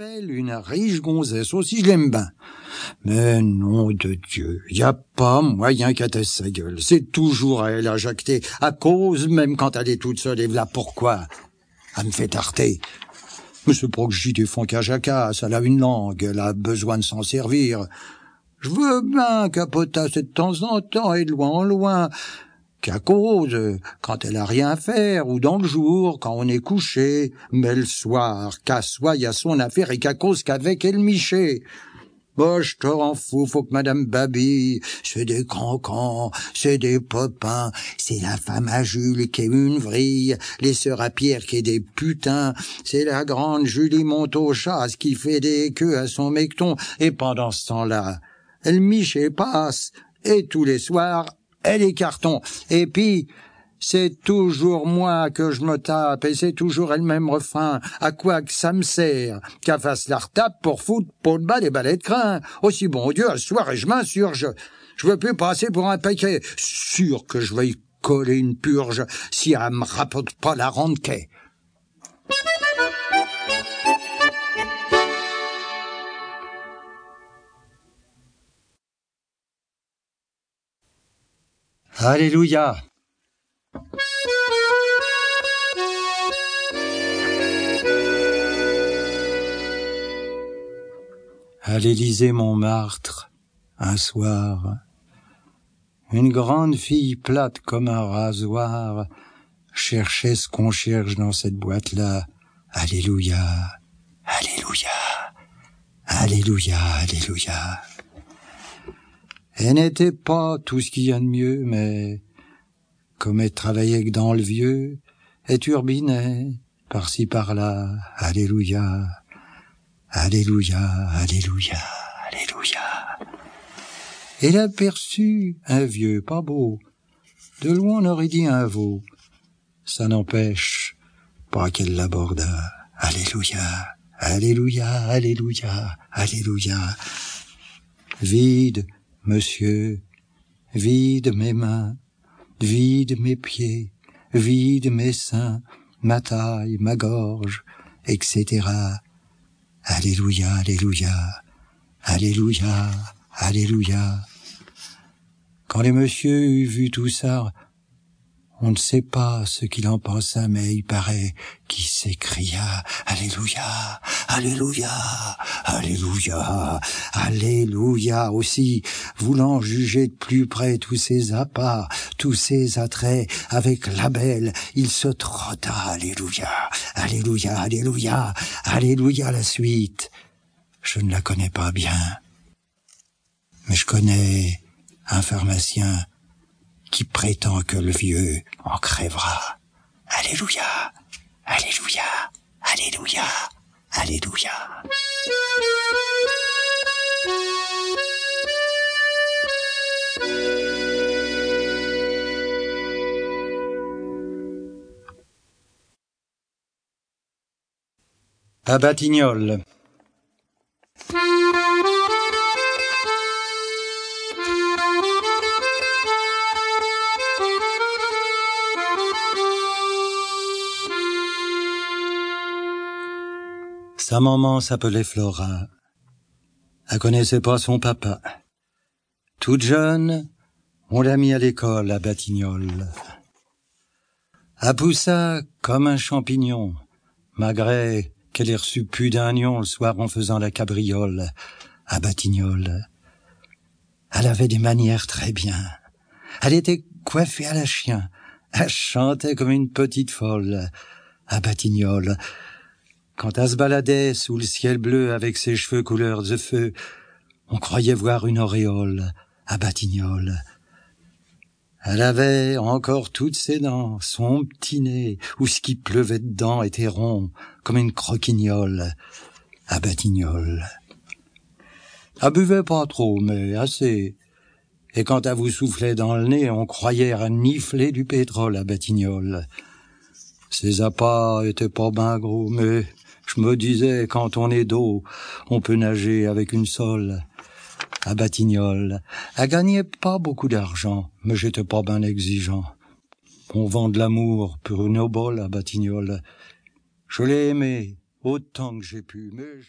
une riche gonzesse aussi, je l'aime bien. Mais nom de Dieu, y a pas moyen qu'elle taise sa gueule. C'est toujours à elle à jacter, à cause même quand elle est toute seule, et voilà pourquoi. Elle me fait tarter. Mais c'est pas que j'y jacasse, elle a une langue, elle a besoin de s'en servir. Je veux bien capotasser de temps en temps et de loin en loin, qu'à cause, quand elle a rien à faire, ou dans le jour, quand on est couché, mais le soir, qu'à soi y a son affaire et qu'à cause qu'avec elle miché. Bah, je te rends fou, faut que Madame Babi, c'est des cancans, c'est des popins, c'est la femme à Jules qui est une vrille, les sœurs à Pierre qui est des putains, c'est la grande Julie Monteau-Chasse qui fait des queues à son mecton, et pendant ce temps-là, elle miche passe, et tous les soirs, elle est carton. Et puis, c'est toujours moi que je me tape, et c'est toujours elle même refrain. À quoi que ça me sert Qu'elle fasse la retape pour foutre pour de bas des balais de crin. Aussi bon Dieu, ce soir, et je m'insurge. Je veux plus passer pour un paquet. Sûr que je vais y coller une purge si elle me rapporte pas la ronde Alléluia. À l'Élysée Montmartre, un soir, une grande fille plate comme un rasoir cherchait ce qu'on cherche dans cette boîte-là. Alléluia, Alléluia, Alléluia, Alléluia. Elle n'était pas tout ce qu'il y a de mieux, mais comme elle travaillait que dans le vieux, elle turbinait par-ci par-là. Alléluia, Alléluia, Alléluia, Alléluia. Elle aperçut un vieux pas beau. De loin on aurait dit un veau. Ça n'empêche pas qu'elle l'aborda. Alléluia, Alléluia, Alléluia, Alléluia. Vide, Monsieur, vide mes mains, vide mes pieds, vide mes seins, ma taille, ma gorge, etc. Alléluia, Alléluia, Alléluia, Alléluia. Quand les monsieur eut vu tout ça, on ne sait pas ce qu'il en pensa, mais il paraît qu'il s'écria Alléluia, Alléluia, Alléluia, Alléluia aussi, voulant juger de plus près tous ses appas, tous ses attraits, avec la belle, il se trotta Alléluia, Alléluia, Alléluia, Alléluia la suite. Je ne la connais pas bien, mais je connais un pharmacien qui prétend que le vieux en crèvera. Alléluia, Alléluia, Alléluia, Alléluia. À. Sa maman s'appelait Flora. Elle connaissait pas son papa. Toute jeune, on l'a mis à l'école à Batignolles. Elle poussa comme un champignon, malgré qu'elle ait reçu plus d'un nion le soir en faisant la cabriole à Batignolles. Elle avait des manières très bien. Elle était coiffée à la chien. Elle chantait comme une petite folle à Batignolles. Quand elle se baladait sous le ciel bleu avec ses cheveux couleur de feu, on croyait voir une auréole à Batignolles. Elle avait encore toutes ses dents, son petit nez, où ce qui pleuvait dedans était rond, comme une croquignole, à Batignolles. Elle buvait pas trop, mais assez. Et quand elle vous soufflait dans le nez, on croyait à nifler du pétrole à Batignolles. Ses appâts étaient pas ben gros, mais me disais, quand on est d'eau, on peut nager avec une sole. À Batignolles, elle gagnait pas beaucoup d'argent, mais j'étais pas ben exigeant. On vend de l'amour pour une obole à Batignolles. Je l'ai aimé autant que j'ai pu, mais...